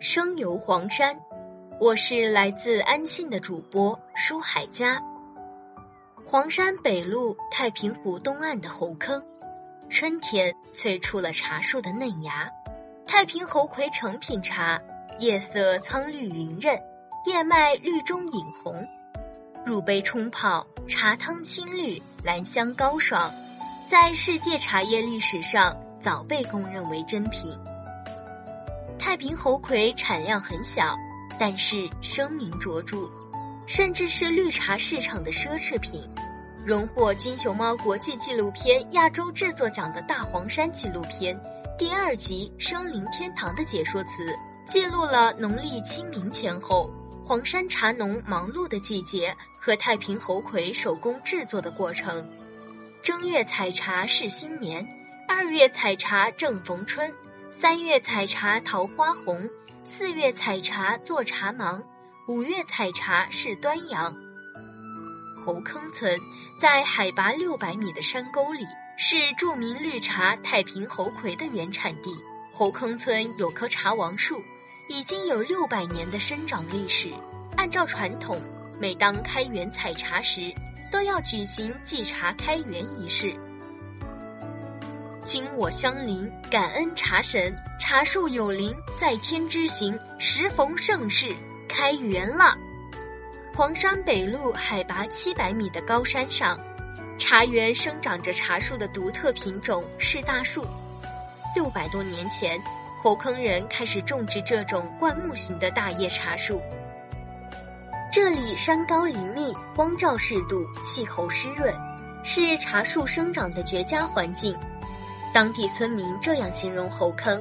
生游黄山，我是来自安庆的主播舒海佳。黄山北麓太平湖东岸的猴坑，春天催出了茶树的嫩芽。太平猴魁成品茶，叶色苍绿匀润，叶脉绿中隐红，入杯冲泡，茶汤清绿，兰香高爽，在世界茶叶历史上早被公认为珍品。太平猴魁产量很小，但是声名卓著，甚至是绿茶市场的奢侈品。荣获金熊猫国际纪录片亚洲制作奖的大黄山纪录片第二集《生灵天堂》的解说词，记录了农历清明前后黄山茶农忙碌的季节和太平猴魁手工制作的过程。正月采茶是新年，二月采茶正逢春。三月采茶桃花红，四月采茶做茶芒，五月采茶是端阳。猴坑村在海拔六百米的山沟里，是著名绿茶太平猴魁的原产地。猴坑村有棵茶王树，已经有六百年的生长历史。按照传统，每当开园采茶时，都要举行祭茶开园仪式。今我相邻，感恩茶神，茶树有灵，在天之行，时逢盛世，开园了。黄山北麓海拔七百米的高山上，茶园生长着茶树的独特品种是大树。六百多年前，猴坑人开始种植这种灌木型的大叶茶树。这里山高林密，光照适度，气候湿润，是茶树生长的绝佳环境。当地村民这样形容猴坑：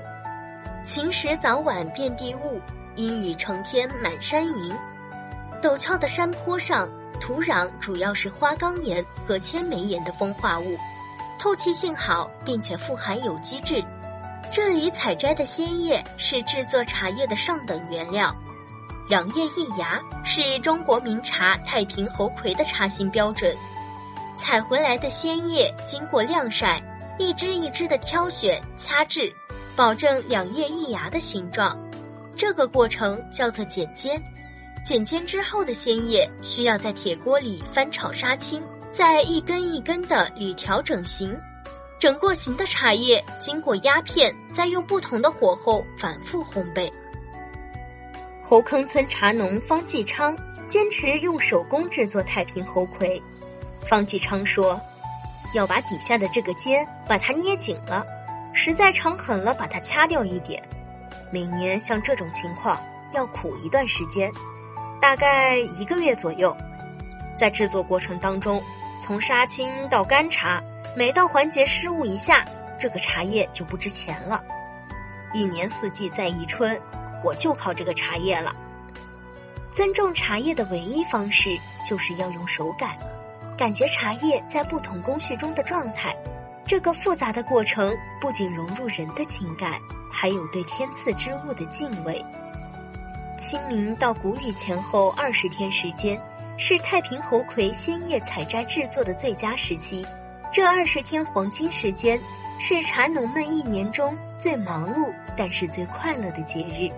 晴时早晚遍地雾，阴雨成天满山云。陡峭的山坡上，土壤主要是花岗岩和千枚岩的风化物，透气性好，并且富含有机质。这里采摘的鲜叶是制作茶叶的上等原料。两叶一芽是中国名茶太平猴魁的茶型标准。采回来的鲜叶经过晾晒。一支一支的挑选、掐制，保证两叶一芽的形状。这个过程叫做剪尖。剪尖之后的鲜叶需要在铁锅里翻炒杀青，再一根一根的捋条整形。整过形的茶叶经过压片，再用不同的火候反复烘焙。猴坑村茶农方继昌坚持用手工制作太平猴魁。方继昌说。要把底下的这个尖把它捏紧了，实在长狠了把它掐掉一点。每年像这种情况要苦一段时间，大概一个月左右。在制作过程当中，从杀青到干茶，每到环节失误一下，这个茶叶就不值钱了。一年四季在宜春，我就靠这个茶叶了。尊重茶叶的唯一方式就是要用手感。感觉茶叶在不同工序中的状态，这个复杂的过程不仅融入人的情感，还有对天赐之物的敬畏。清明到谷雨前后二十天时间，是太平猴魁鲜叶采摘制作的最佳时期。这二十天黄金时间，是茶农们一年中最忙碌但是最快乐的节日。